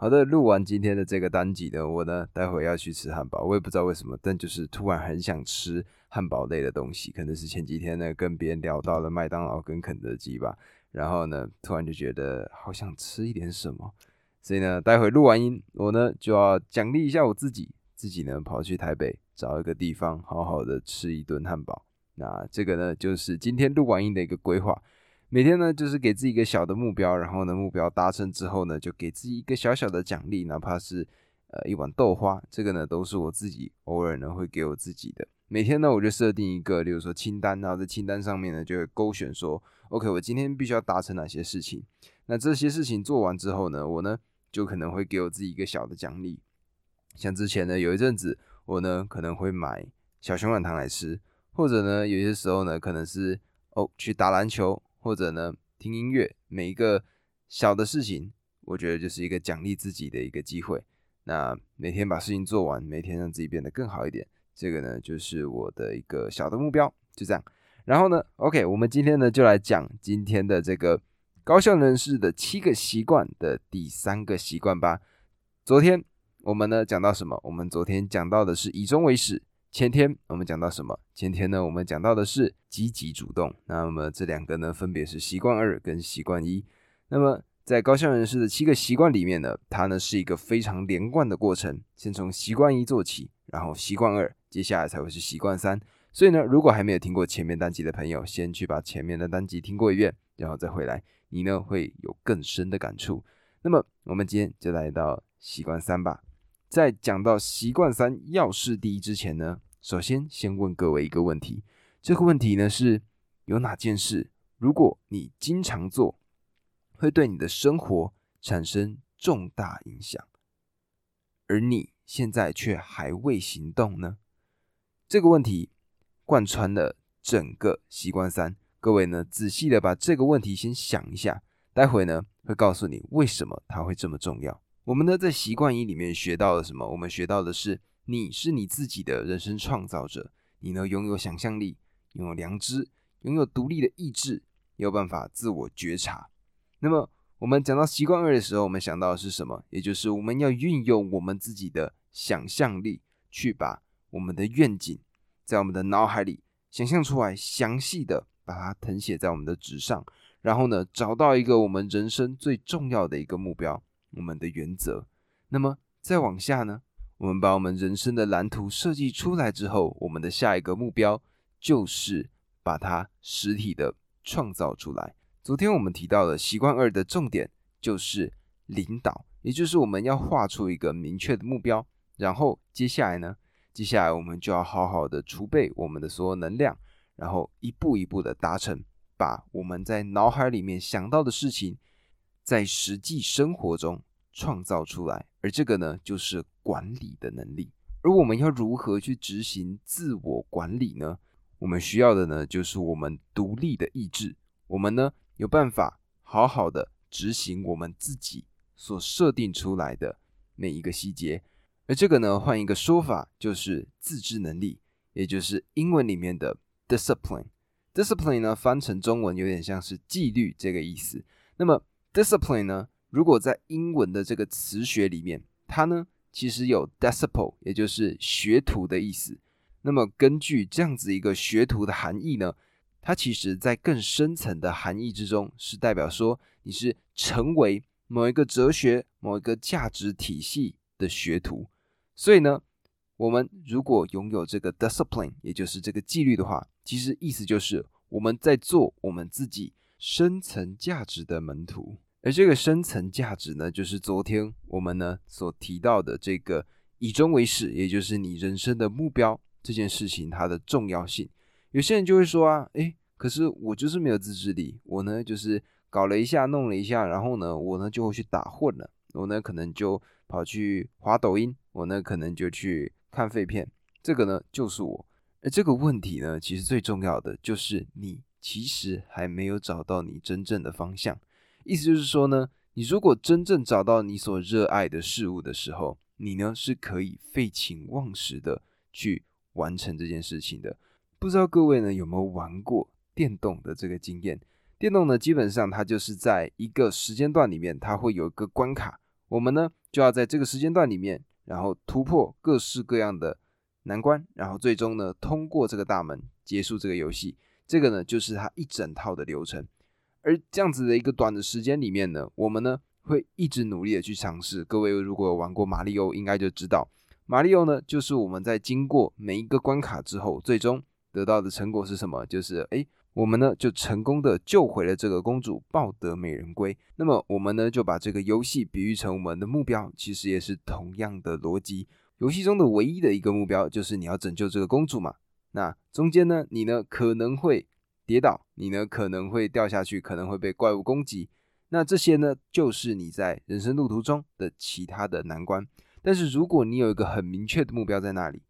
好的，录完今天的这个单集呢，我呢待会要去吃汉堡，我也不知道为什么，但就是突然很想吃汉堡类的东西，可能是前几天呢跟别人聊到了麦当劳跟肯德基吧，然后呢突然就觉得好想吃一点什么，所以呢待会录完音，我呢就要奖励一下我自己，自己呢跑去台北找一个地方好好的吃一顿汉堡，那这个呢就是今天录完音的一个规划。每天呢，就是给自己一个小的目标，然后呢，目标达成之后呢，就给自己一个小小的奖励，哪怕是呃一碗豆花，这个呢都是我自己偶尔呢会给我自己的。每天呢，我就设定一个，比如说清单，然后在清单上面呢就会勾选说，OK，我今天必须要达成哪些事情。那这些事情做完之后呢，我呢就可能会给我自己一个小的奖励。像之前呢有一阵子，我呢可能会买小熊软糖来吃，或者呢有些时候呢可能是哦去打篮球。或者呢，听音乐，每一个小的事情，我觉得就是一个奖励自己的一个机会。那每天把事情做完，每天让自己变得更好一点，这个呢，就是我的一个小的目标。就这样。然后呢，OK，我们今天呢就来讲今天的这个高效人士的七个习惯的第三个习惯吧。昨天我们呢讲到什么？我们昨天讲到的是以终为始。前天我们讲到什么？前天呢，我们讲到的是积极主动。那么这两个呢，分别是习惯二跟习惯一。那么在高效人士的七个习惯里面呢，它呢是一个非常连贯的过程。先从习惯一做起，然后习惯二，接下来才会是习惯三。所以呢，如果还没有听过前面单集的朋友，先去把前面的单集听过一遍，然后再回来，你呢会有更深的感触。那么我们今天就来到习惯三吧。在讲到习惯三要事第一之前呢，首先先问各位一个问题，这个问题呢是有哪件事，如果你经常做，会对你的生活产生重大影响，而你现在却还未行动呢？这个问题贯穿了整个习惯三，各位呢仔细的把这个问题先想一下，待会呢会告诉你为什么它会这么重要。我们呢，在习惯一里面学到了什么？我们学到的是，你是你自己的人生创造者，你呢拥有想象力，拥有良知，拥有独立的意志，有办法自我觉察。那么，我们讲到习惯二的时候，我们想到的是什么？也就是我们要运用我们自己的想象力，去把我们的愿景在我们的脑海里想象出来，详细的把它誊写在我们的纸上，然后呢，找到一个我们人生最重要的一个目标。我们的原则，那么再往下呢？我们把我们人生的蓝图设计出来之后，我们的下一个目标就是把它实体的创造出来。昨天我们提到了习惯二的重点就是领导，也就是我们要画出一个明确的目标，然后接下来呢，接下来我们就要好好的储备我们的所有能量，然后一步一步的达成，把我们在脑海里面想到的事情。在实际生活中创造出来，而这个呢，就是管理的能力。而我们要如何去执行自我管理呢？我们需要的呢，就是我们独立的意志。我们呢，有办法好好的执行我们自己所设定出来的每一个细节。而这个呢，换一个说法，就是自制能力，也就是英文里面的 discipline。discipline 呢，翻成中文有点像是纪律这个意思。那么 Discipline 呢？如果在英文的这个词学里面，它呢其实有 disciple，也就是学徒的意思。那么根据这样子一个学徒的含义呢，它其实在更深层的含义之中，是代表说你是成为某一个哲学、某一个价值体系的学徒。所以呢，我们如果拥有这个 discipline，也就是这个纪律的话，其实意思就是我们在做我们自己。深层价值的门徒，而这个深层价值呢，就是昨天我们呢所提到的这个以终为始，也就是你人生的目标这件事情它的重要性。有些人就会说啊，诶，可是我就是没有自制力，我呢就是搞了一下，弄了一下，然后呢我呢就会去打混了，我呢可能就跑去滑抖音，我呢可能就去看废片，这个呢就是我。而这个问题呢，其实最重要的就是你。其实还没有找到你真正的方向，意思就是说呢，你如果真正找到你所热爱的事物的时候，你呢是可以废寝忘食的去完成这件事情的。不知道各位呢有没有玩过电动的这个经验？电动呢基本上它就是在一个时间段里面，它会有一个关卡，我们呢就要在这个时间段里面，然后突破各式各样的难关，然后最终呢通过这个大门，结束这个游戏。这个呢就是它一整套的流程。而这样子的一个短的时间里面呢，我们呢会一直努力的去尝试。各位如果有玩过马里奥，应该就知道，马里奥呢就是我们在经过每一个关卡之后，最终得到的成果是什么？就是诶。我们呢就成功的救回了这个公主，抱得美人归。那么我们呢就把这个游戏比喻成我们的目标，其实也是同样的逻辑。游戏中的唯一的一个目标就是你要拯救这个公主嘛。那中间呢，你呢可能会跌倒，你呢可能会掉下去，可能会被怪物攻击。那这些呢就是你在人生路途中的其他的难关。但是如果你有一个很明确的目标在那里，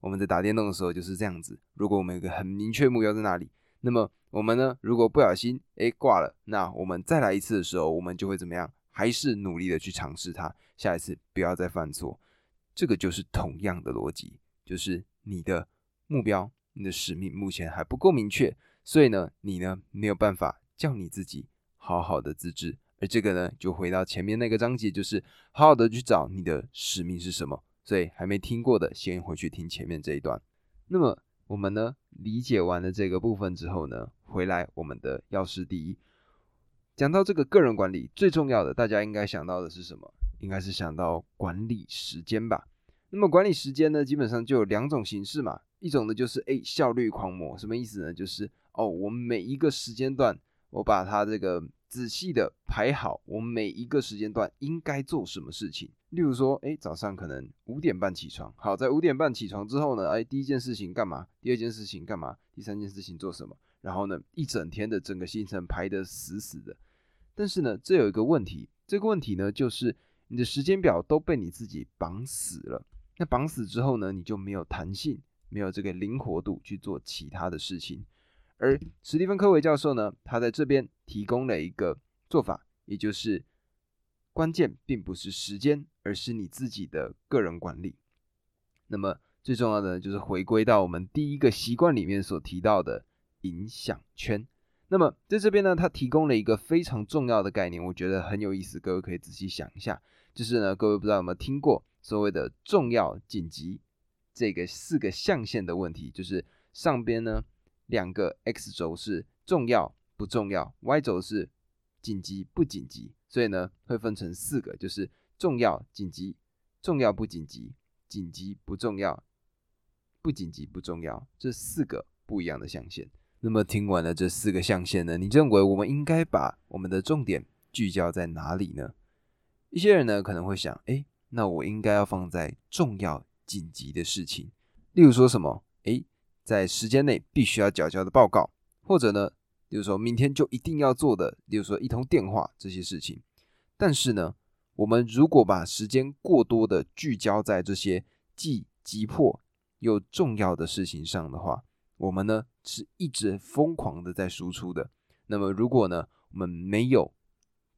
我们在打电动的时候就是这样子。如果我们有一个很明确目标在那里。那么我们呢？如果不小心哎挂了，那我们再来一次的时候，我们就会怎么样？还是努力的去尝试它，下一次不要再犯错。这个就是同样的逻辑，就是你的目标、你的使命目前还不够明确，所以呢，你呢没有办法叫你自己好好的自制。而这个呢，就回到前面那个章节，就是好好的去找你的使命是什么。所以还没听过的，先回去听前面这一段。那么。我们呢理解完了这个部分之后呢，回来我们的要事第一，讲到这个个人管理最重要的，大家应该想到的是什么？应该是想到管理时间吧。那么管理时间呢，基本上就有两种形式嘛，一种呢就是诶效率狂魔，什么意思呢？就是哦，我每一个时间段，我把它这个。仔细的排好我每一个时间段应该做什么事情。例如说，哎，早上可能五点半起床。好，在五点半起床之后呢，哎，第一件事情干嘛？第二件事情干嘛？第三件事情做什么？然后呢，一整天的整个行程排得死死的。但是呢，这有一个问题，这个问题呢，就是你的时间表都被你自己绑死了。那绑死之后呢，你就没有弹性，没有这个灵活度去做其他的事情。而史蒂芬·科维教授呢，他在这边提供了一个做法，也就是关键并不是时间，而是你自己的个人管理。那么最重要的就是回归到我们第一个习惯里面所提到的影响圈。那么在这边呢，他提供了一个非常重要的概念，我觉得很有意思，各位可以仔细想一下。就是呢，各位不知道有没有听过所谓的重要、紧急这个四个象限的问题，就是上边呢。两个 x 轴是重要不重要，y 轴是紧急不紧急，所以呢会分成四个，就是重要、紧急、重要不紧急、紧急不重要、不紧急不重要这四个不一样的象限。那么听完了这四个象限呢，你认为我们应该把我们的重点聚焦在哪里呢？一些人呢可能会想，哎，那我应该要放在重要紧急的事情，例如说什么？哎。在时间内必须要缴交的报告，或者呢，比如说明天就一定要做的，比如说一通电话这些事情。但是呢，我们如果把时间过多的聚焦在这些既急迫又重要的事情上的话，我们呢是一直疯狂的在输出的。那么如果呢我们没有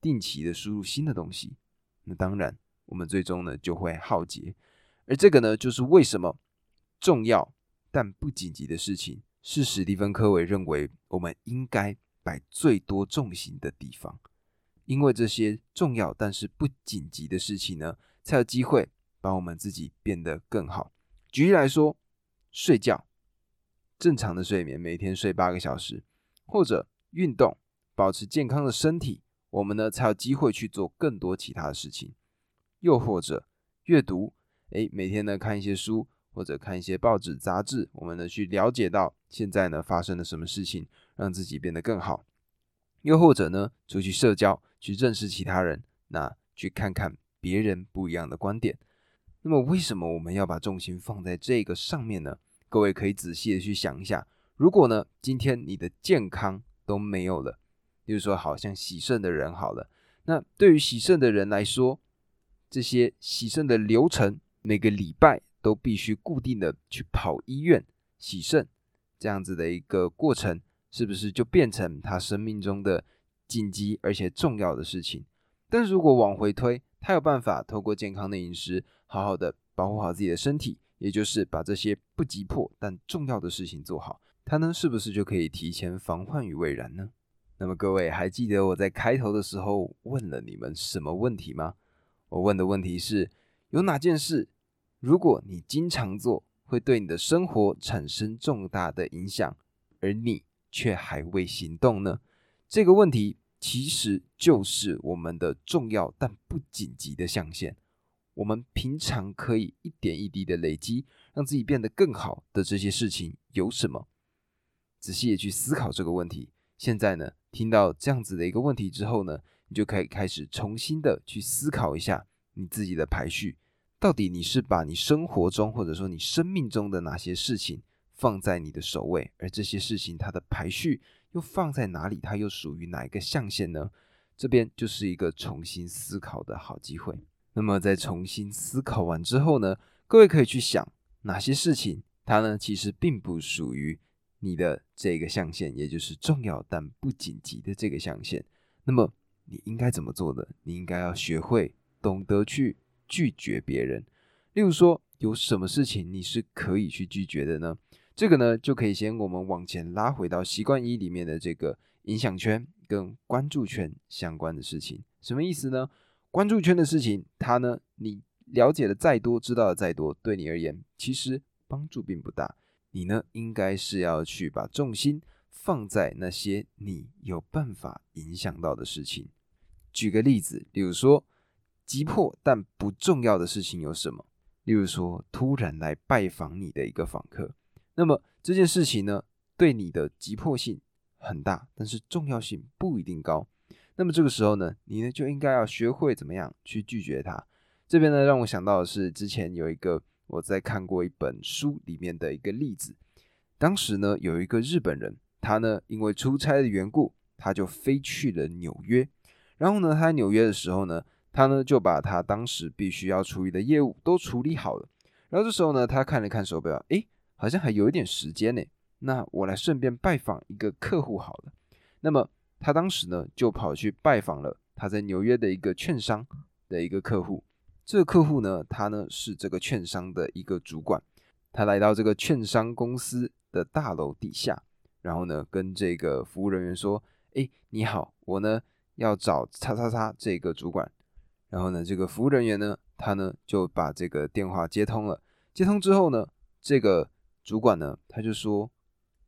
定期的输入新的东西，那当然我们最终呢就会耗竭。而这个呢就是为什么重要。但不紧急的事情是史蒂芬·科维认为我们应该摆最多重心的地方，因为这些重要但是不紧急的事情呢，才有机会把我们自己变得更好。举例来说，睡觉，正常的睡眠，每天睡八个小时，或者运动，保持健康的身体，我们呢才有机会去做更多其他的事情。又或者阅读，诶，每天呢看一些书。或者看一些报纸、杂志，我们呢去了解到现在呢发生了什么事情，让自己变得更好。又或者呢出去社交，去认识其他人，那去看看别人不一样的观点。那么为什么我们要把重心放在这个上面呢？各位可以仔细的去想一下，如果呢今天你的健康都没有了，比如说好像洗肾的人好了，那对于洗肾的人来说，这些洗肾的流程每个礼拜。都必须固定的去跑医院洗肾，这样子的一个过程，是不是就变成他生命中的紧急而且重要的事情？但是如果往回推，他有办法透过健康的饮食，好好的保护好自己的身体，也就是把这些不急迫但重要的事情做好，他呢是不是就可以提前防患于未然呢？那么各位还记得我在开头的时候问了你们什么问题吗？我问的问题是：有哪件事，如果你经常做，会对你的生活产生重大的影响，而你却还未行动呢？这个问题其实就是我们的重要但不紧急的象限。我们平常可以一点一滴的累积，让自己变得更好的这些事情有什么？仔细的去思考这个问题。现在呢，听到这样子的一个问题之后呢，你就可以开始重新的去思考一下你自己的排序，到底你是把你生活中或者说你生命中的哪些事情放在你的首位，而这些事情它的排序又放在哪里？它又属于哪一个象限呢？这边就是一个重新思考的好机会。那么在重新思考完之后呢，各位可以去想哪些事情，它呢其实并不属于你的这个象限，也就是重要但不紧急的这个象限。那么你应该怎么做呢？你应该要学会懂得去拒绝别人。例如说，有什么事情你是可以去拒绝的呢？这个呢就可以先我们往前拉回到习惯一里面的这个影响圈跟关注圈相关的事情。什么意思呢？关注圈的事情，它呢，你了解的再多，知道的再多，对你而言其实帮助并不大。你呢，应该是要去把重心放在那些你有办法影响到的事情。举个例子，例如说急迫但不重要的事情有什么？例如说突然来拜访你的一个访客，那么这件事情呢，对你的急迫性很大，但是重要性不一定高。那么这个时候呢，你呢就应该要学会怎么样去拒绝他。这边呢让我想到的是，之前有一个我在看过一本书里面的一个例子。当时呢有一个日本人，他呢因为出差的缘故，他就飞去了纽约。然后呢他在纽约的时候呢，他呢就把他当时必须要处理的业务都处理好了。然后这时候呢他看了看手表，诶，好像还有一点时间呢。那我来顺便拜访一个客户好了。那么。他当时呢，就跑去拜访了他在纽约的一个券商的一个客户。这个客户呢，他呢是这个券商的一个主管。他来到这个券商公司的大楼底下，然后呢，跟这个服务人员说：“哎，你好，我呢要找叉叉叉这个主管。”然后呢，这个服务人员呢，他呢就把这个电话接通了。接通之后呢，这个主管呢，他就说：“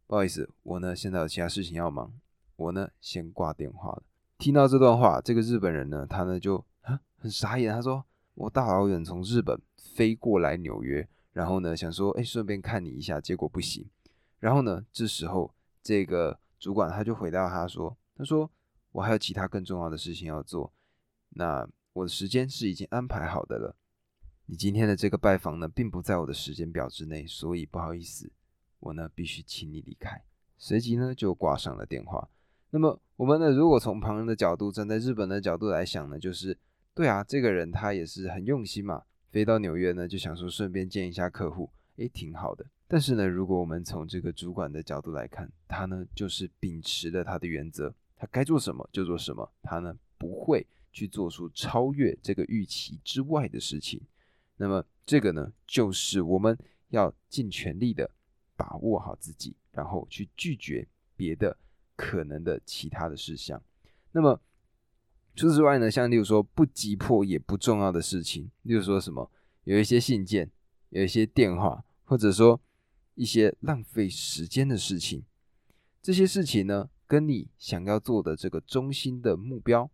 不好意思，我呢现在有其他事情要忙。”我呢，先挂电话了。听到这段话，这个日本人呢，他呢就啊很傻眼。他说：“我大老远从日本飞过来纽约，然后呢想说，哎，顺便看你一下，结果不行。然后呢，这时候这个主管他就回答他说：他说我还有其他更重要的事情要做，那我的时间是已经安排好的了。你今天的这个拜访呢，并不在我的时间表之内，所以不好意思，我呢必须请你离开。随即呢就挂上了电话。”那么我们呢？如果从旁人的角度，站在日本的角度来想呢，就是对啊，这个人他也是很用心嘛，飞到纽约呢，就想说顺便见一下客户，诶，挺好的。但是呢，如果我们从这个主管的角度来看，他呢就是秉持了他的原则，他该做什么就做什么，他呢不会去做出超越这个预期之外的事情。那么这个呢，就是我们要尽全力的把握好自己，然后去拒绝别的。可能的其他的事项，那么除此之外呢，像例如说不急迫也不重要的事情，例如说什么有一些信件，有一些电话，或者说一些浪费时间的事情，这些事情呢，跟你想要做的这个中心的目标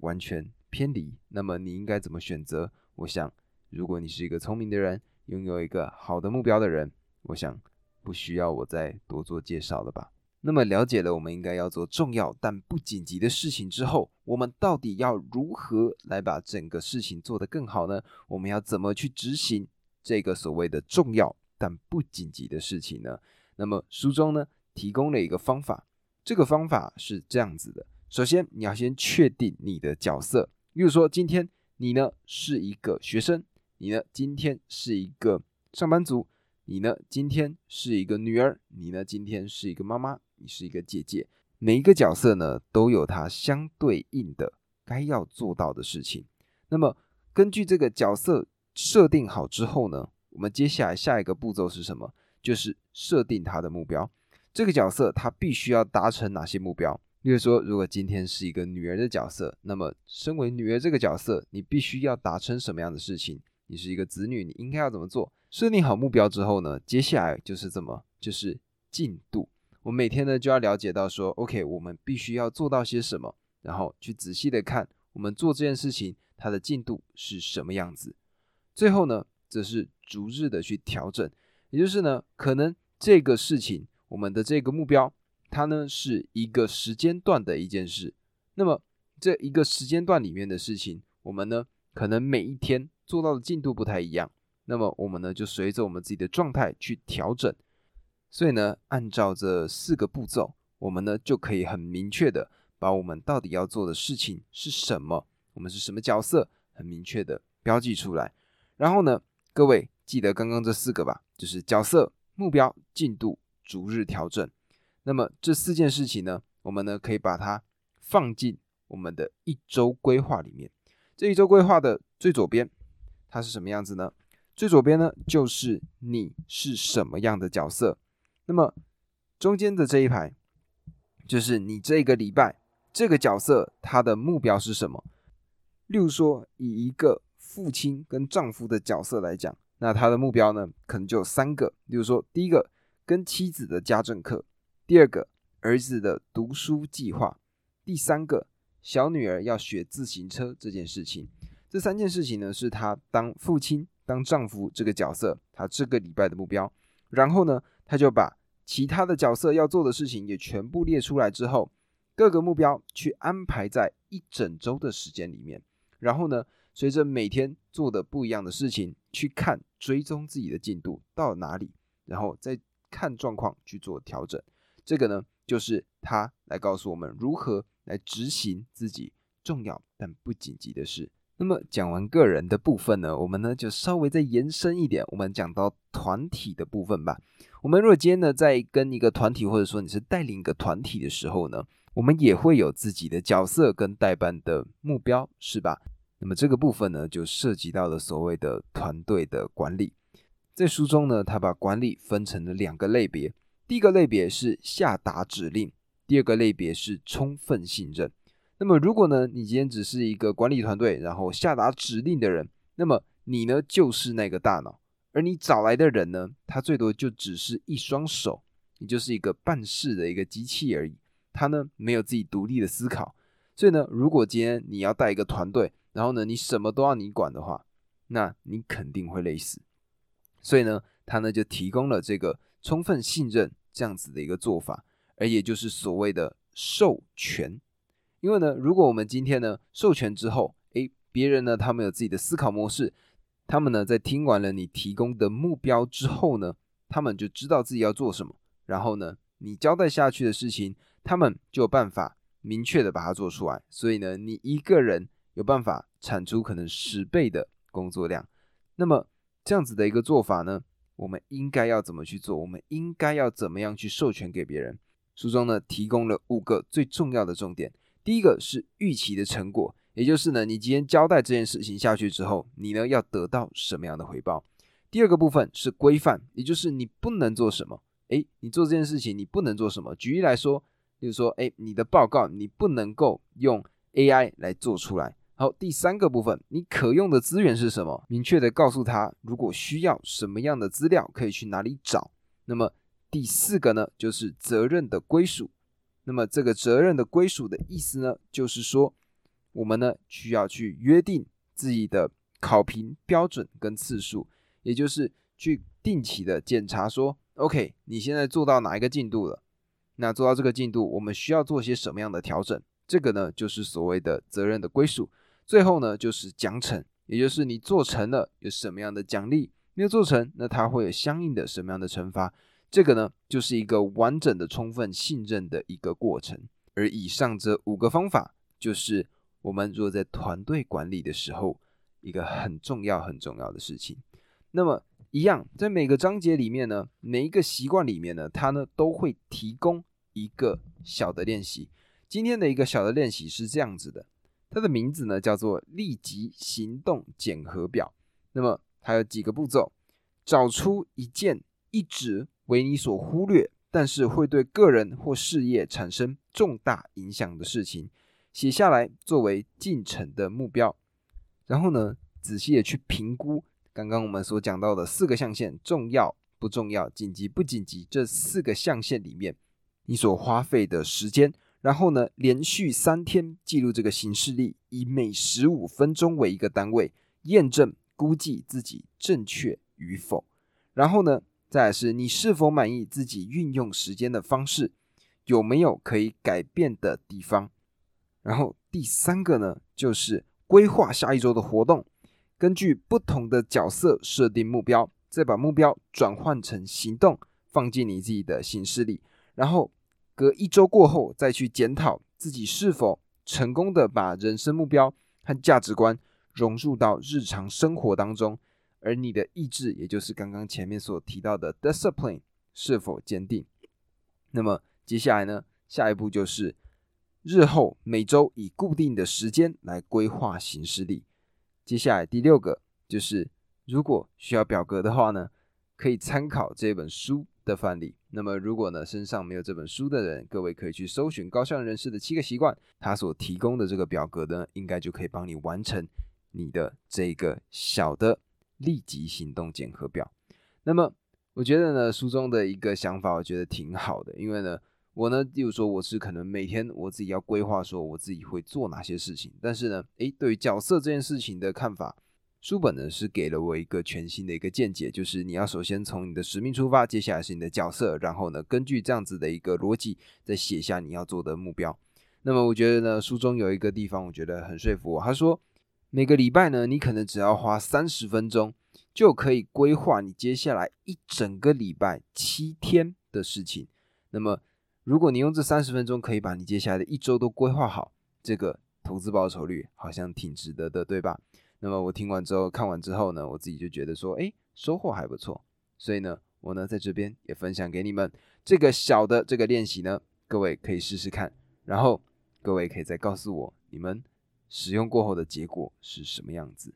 完全偏离，那么你应该怎么选择？我想，如果你是一个聪明的人，拥有一个好的目标的人，我想不需要我再多做介绍了吧。那么了解了我们应该要做重要但不紧急的事情之后，我们到底要如何来把整个事情做得更好呢？我们要怎么去执行这个所谓的重要但不紧急的事情呢？那么书中呢提供了一个方法，这个方法是这样子的：首先你要先确定你的角色，比如说今天你呢是一个学生，你呢今天是一个上班族，你呢今天是一个女儿，你呢今天是一个妈妈。你是一个姐姐，每一个角色呢都有它相对应的该要做到的事情。那么根据这个角色设定好之后呢，我们接下来下一个步骤是什么？就是设定他的目标。这个角色他必须要达成哪些目标？例如说，如果今天是一个女儿的角色，那么身为女儿这个角色，你必须要达成什么样的事情？你是一个子女，你应该要怎么做？设定好目标之后呢，接下来就是怎么，就是进度。我每天呢就要了解到说，OK，我们必须要做到些什么，然后去仔细的看我们做这件事情它的进度是什么样子。最后呢，则是逐日的去调整，也就是呢，可能这个事情我们的这个目标，它呢是一个时间段的一件事。那么这一个时间段里面的事情，我们呢可能每一天做到的进度不太一样。那么我们呢就随着我们自己的状态去调整。所以呢，按照这四个步骤，我们呢就可以很明确的把我们到底要做的事情是什么，我们是什么角色，很明确的标记出来。然后呢，各位记得刚刚这四个吧，就是角色、目标、进度、逐日调整。那么这四件事情呢，我们呢可以把它放进我们的一周规划里面。这一周规划的最左边，它是什么样子呢？最左边呢，就是你是什么样的角色。那么中间的这一排，就是你这个礼拜这个角色他的目标是什么？例如说，以一个父亲跟丈夫的角色来讲，那他的目标呢，可能就有三个。例如说，第一个跟妻子的家政课，第二个儿子的读书计划，第三个小女儿要学自行车这件事情。这三件事情呢，是他当父亲、当丈夫这个角色他这个礼拜的目标。然后呢，他就把其他的角色要做的事情也全部列出来之后，各个目标去安排在一整周的时间里面。然后呢，随着每天做的不一样的事情，去看追踪自己的进度到哪里，然后再看状况去做调整。这个呢，就是他来告诉我们如何来执行自己重要但不紧急的事。那么讲完个人的部分呢，我们呢就稍微再延伸一点，我们讲到团体的部分吧。我们如果今天呢在跟一个团体，或者说你是带领一个团体的时候呢，我们也会有自己的角色跟代班的目标，是吧？那么这个部分呢就涉及到了所谓的团队的管理。在书中呢，他把管理分成了两个类别，第一个类别是下达指令，第二个类别是充分信任。那么，如果呢，你今天只是一个管理团队，然后下达指令的人，那么你呢就是那个大脑，而你找来的人呢，他最多就只是一双手，你就是一个办事的一个机器而已。他呢没有自己独立的思考，所以呢，如果今天你要带一个团队，然后呢你什么都要你管的话，那你肯定会累死。所以呢，他呢就提供了这个充分信任这样子的一个做法，而也就是所谓的授权。因为呢，如果我们今天呢授权之后，诶，别人呢他们有自己的思考模式，他们呢在听完了你提供的目标之后呢，他们就知道自己要做什么，然后呢你交代下去的事情，他们就有办法明确的把它做出来。所以呢，你一个人有办法产出可能十倍的工作量。那么这样子的一个做法呢，我们应该要怎么去做？我们应该要怎么样去授权给别人？书中呢提供了五个最重要的重点。第一个是预期的成果，也就是呢，你今天交代这件事情下去之后，你呢要得到什么样的回报？第二个部分是规范，也就是你不能做什么。诶，你做这件事情你不能做什么？举例来说，例如说，诶，你的报告你不能够用 AI 来做出来。好，第三个部分，你可用的资源是什么？明确的告诉他，如果需要什么样的资料，可以去哪里找。那么第四个呢，就是责任的归属。那么这个责任的归属的意思呢，就是说，我们呢需要去约定自己的考评标准跟次数，也就是去定期的检查说，OK，你现在做到哪一个进度了？那做到这个进度，我们需要做些什么样的调整？这个呢就是所谓的责任的归属。最后呢就是奖惩，也就是你做成了有什么样的奖励，没有做成，那它会有相应的什么样的惩罚？这个呢，就是一个完整的、充分信任的一个过程。而以上这五个方法，就是我们若在团队管理的时候，一个很重要、很重要的事情。那么，一样在每个章节里面呢，每一个习惯里面呢，它呢都会提供一个小的练习。今天的一个小的练习是这样子的，它的名字呢叫做立即行动检核表。那么，它有几个步骤：找出一件一直为你所忽略，但是会对个人或事业产生重大影响的事情，写下来作为进程的目标。然后呢，仔细的去评估刚刚我们所讲到的四个象限：重要、不重要、紧急、不紧急这四个象限里面，你所花费的时间。然后呢，连续三天记录这个行事历，以每十五分钟为一个单位，验证估计自己正确与否。然后呢，再来是你是否满意自己运用时间的方式，有没有可以改变的地方。然后第三个呢，就是规划下一周的活动，根据不同的角色设定目标，再把目标转换成行动，放进你自己的行事历，然后。隔一周过后，再去检讨自己是否成功的把人生目标和价值观融入到日常生活当中，而你的意志，也就是刚刚前面所提到的 discipline 是否坚定。那么接下来呢？下一步就是日后每周以固定的时间来规划行事历。接下来第六个就是，如果需要表格的话呢，可以参考这本书的范例。那么，如果呢身上没有这本书的人，各位可以去搜寻高效人士的七个习惯，他所提供的这个表格呢，应该就可以帮你完成你的这个小的立即行动检核表。那么，我觉得呢书中的一个想法，我觉得挺好的，因为呢我呢，例如说我是可能每天我自己要规划说我自己会做哪些事情，但是呢，诶，对于角色这件事情的看法。书本呢是给了我一个全新的一个见解，就是你要首先从你的使命出发，接下来是你的角色，然后呢根据这样子的一个逻辑，再写下你要做的目标。那么我觉得呢，书中有一个地方我觉得很说服我，他说每个礼拜呢，你可能只要花三十分钟，就可以规划你接下来一整个礼拜七天的事情。那么如果你用这三十分钟可以把你接下来的一周都规划好，这个投资报酬率好像挺值得的，对吧？那么我听完之后，看完之后呢，我自己就觉得说，哎，收获还不错。所以呢，我呢在这边也分享给你们这个小的这个练习呢，各位可以试试看。然后各位可以再告诉我，你们使用过后的结果是什么样子。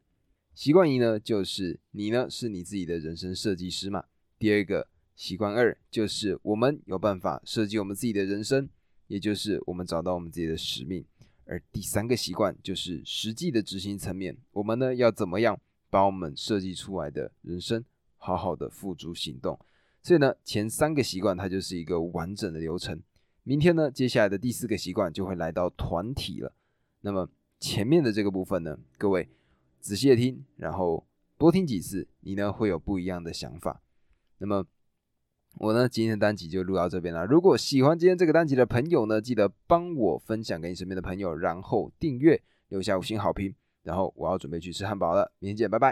习惯一呢，就是你呢是你自己的人生设计师嘛。第二个习惯二就是我们有办法设计我们自己的人生，也就是我们找到我们自己的使命。而第三个习惯就是实际的执行层面，我们呢要怎么样把我们设计出来的人生好好的付诸行动？所以呢，前三个习惯它就是一个完整的流程。明天呢，接下来的第四个习惯就会来到团体了。那么前面的这个部分呢，各位仔细的听，然后多听几次，你呢会有不一样的想法。那么。我呢，今天的单集就录到这边了。如果喜欢今天这个单集的朋友呢，记得帮我分享给你身边的朋友，然后订阅，留下五星好评。然后我要准备去吃汉堡了，明天见，拜拜。